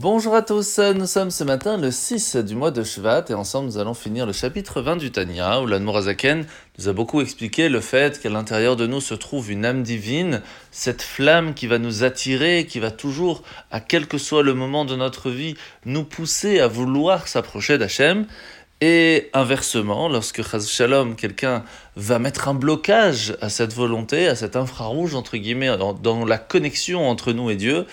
Bonjour à tous, nous sommes ce matin le 6 du mois de Shvat et ensemble nous allons finir le chapitre 20 du Tanya où l'Anmorazaken nous a beaucoup expliqué le fait qu'à l'intérieur de nous se trouve une âme divine, cette flamme qui va nous attirer, qui va toujours, à quel que soit le moment de notre vie, nous pousser à vouloir s'approcher d'Hachem. Et inversement, lorsque Shalom, quelqu'un va mettre un blocage à cette volonté, à cet infrarouge, entre guillemets, dans la connexion entre nous et Dieu,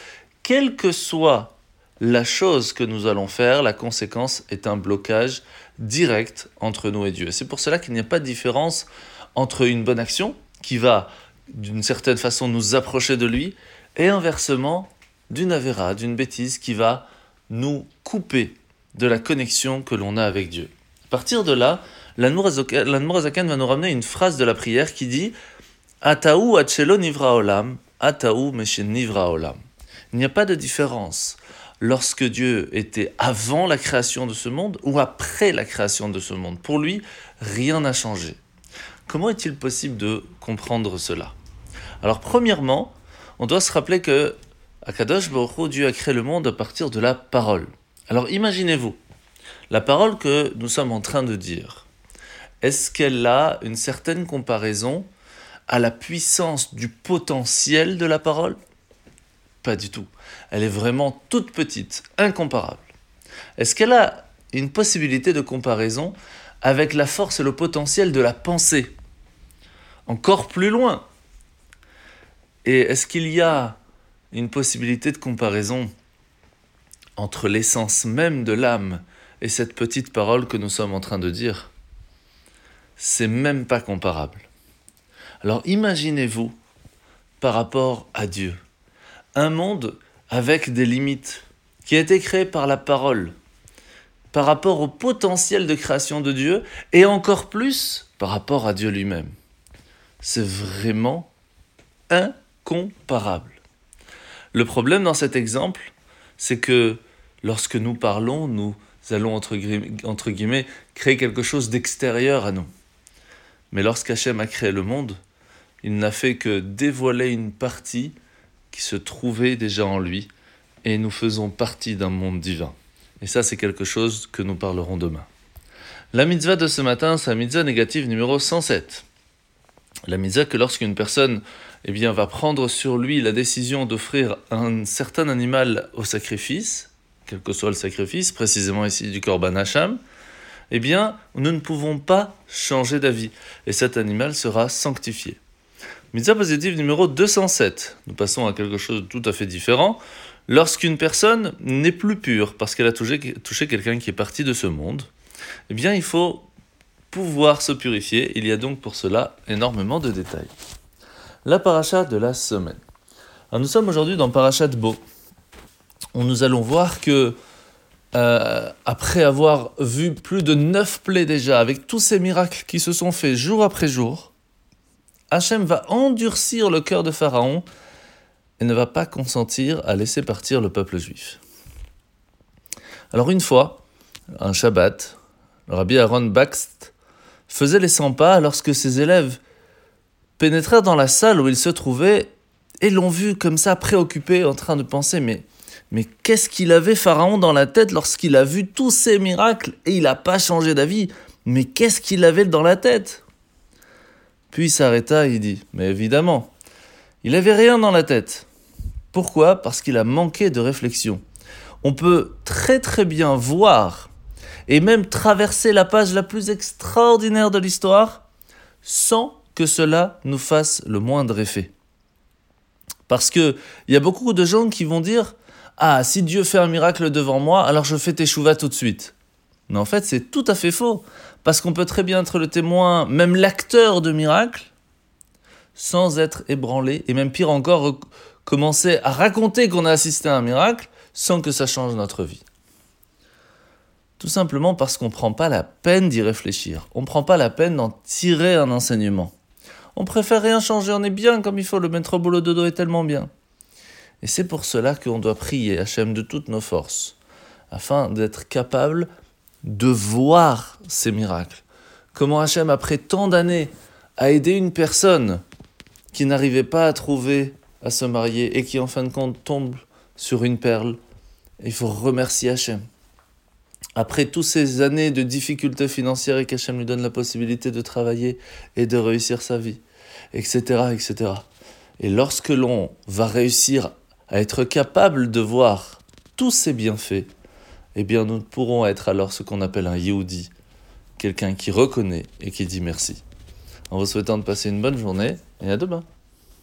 quel que soit la chose que nous allons faire, la conséquence est un blocage direct entre nous et Dieu. C'est pour cela qu'il n'y a pas de différence entre une bonne action qui va d'une certaine façon nous approcher de lui et inversement d'une avéra, d'une bêtise qui va nous couper de la connexion que l'on a avec Dieu. À partir de là, l'Anmorazakan va nous ramener une phrase de la prière qui dit Ataou achelo nivra olam, Ataou nivra olam. Il n'y a pas de différence lorsque Dieu était avant la création de ce monde ou après la création de ce monde. Pour lui, rien n'a changé. Comment est-il possible de comprendre cela? Alors premièrement, on doit se rappeler que Akadosh Baruch Dieu a créé le monde à partir de la parole. Alors imaginez-vous, la parole que nous sommes en train de dire, est-ce qu'elle a une certaine comparaison à la puissance du potentiel de la parole? Pas du tout. Elle est vraiment toute petite, incomparable. Est-ce qu'elle a une possibilité de comparaison avec la force et le potentiel de la pensée Encore plus loin? Et est-ce qu'il y a une possibilité de comparaison entre l'essence même de l'âme et cette petite parole que nous sommes en train de dire? C'est même pas comparable. Alors imaginez-vous par rapport à Dieu un monde avec des limites, qui a été créé par la parole, par rapport au potentiel de création de Dieu, et encore plus par rapport à Dieu lui-même. C'est vraiment incomparable. Le problème dans cet exemple, c'est que lorsque nous parlons, nous allons entre, guillemets créer quelque chose d'extérieur à nous. Mais lorsqu'Hachem a créé le monde, il n'a fait que dévoiler une partie qui se trouvait déjà en lui, et nous faisons partie d'un monde divin. Et ça, c'est quelque chose que nous parlerons demain. La mitzvah de ce matin, c'est la mitzvah négative numéro 107. La mitzvah que lorsqu'une personne eh bien, va prendre sur lui la décision d'offrir un certain animal au sacrifice, quel que soit le sacrifice, précisément ici du Korban Hacham, eh bien, nous ne pouvons pas changer d'avis, et cet animal sera sanctifié. Mitzvah positive numéro 207. Nous passons à quelque chose de tout à fait différent. Lorsqu'une personne n'est plus pure parce qu'elle a touché, touché quelqu'un qui est parti de ce monde, eh bien il faut pouvoir se purifier. Il y a donc pour cela énormément de détails. La paracha de la semaine. Nous sommes aujourd'hui dans Parachat Beau. Où nous allons voir que euh, après avoir vu plus de neuf plaies déjà, avec tous ces miracles qui se sont faits jour après jour, Hachem va endurcir le cœur de Pharaon et ne va pas consentir à laisser partir le peuple juif. Alors une fois, un Shabbat, le rabbi Aaron Baxt faisait les 100 pas lorsque ses élèves pénétrèrent dans la salle où il se trouvait et l'ont vu comme ça préoccupé en train de penser mais mais qu'est-ce qu'il avait Pharaon dans la tête lorsqu'il a vu tous ces miracles et il n'a pas changé d'avis? Mais qu'est-ce qu'il avait dans la tête? Puis il s'arrêta et il dit Mais évidemment, il n'avait rien dans la tête. Pourquoi? Parce qu'il a manqué de réflexion. On peut très très bien voir et même traverser la page la plus extraordinaire de l'histoire sans que cela nous fasse le moindre effet. Parce que il y a beaucoup de gens qui vont dire Ah, si Dieu fait un miracle devant moi, alors je fais tes chouvas tout de suite. Mais en fait, c'est tout à fait faux. Parce qu'on peut très bien être le témoin, même l'acteur de miracles, sans être ébranlé, et même pire encore, commencer à raconter qu'on a assisté à un miracle sans que ça change notre vie. Tout simplement parce qu'on ne prend pas la peine d'y réfléchir. On ne prend pas la peine d'en tirer un enseignement. On préfère rien changer, on est bien comme il faut, le maître boulot de dos est tellement bien. Et c'est pour cela qu'on doit prier Hachem de toutes nos forces, afin d'être capable de voir ces miracles. Comment Hachem, après tant d'années, a aidé une personne qui n'arrivait pas à trouver à se marier et qui en fin de compte tombe sur une perle il faut remercier Hachem. Après toutes ces années de difficultés financières et qu'Hachem lui donne la possibilité de travailler et de réussir sa vie, etc., etc. Et lorsque l'on va réussir à être capable de voir tous ces bienfaits, eh bien nous pourrons être alors ce qu'on appelle un Yehudi, quelqu'un qui reconnaît et qui dit merci. En vous souhaitant de passer une bonne journée et à demain.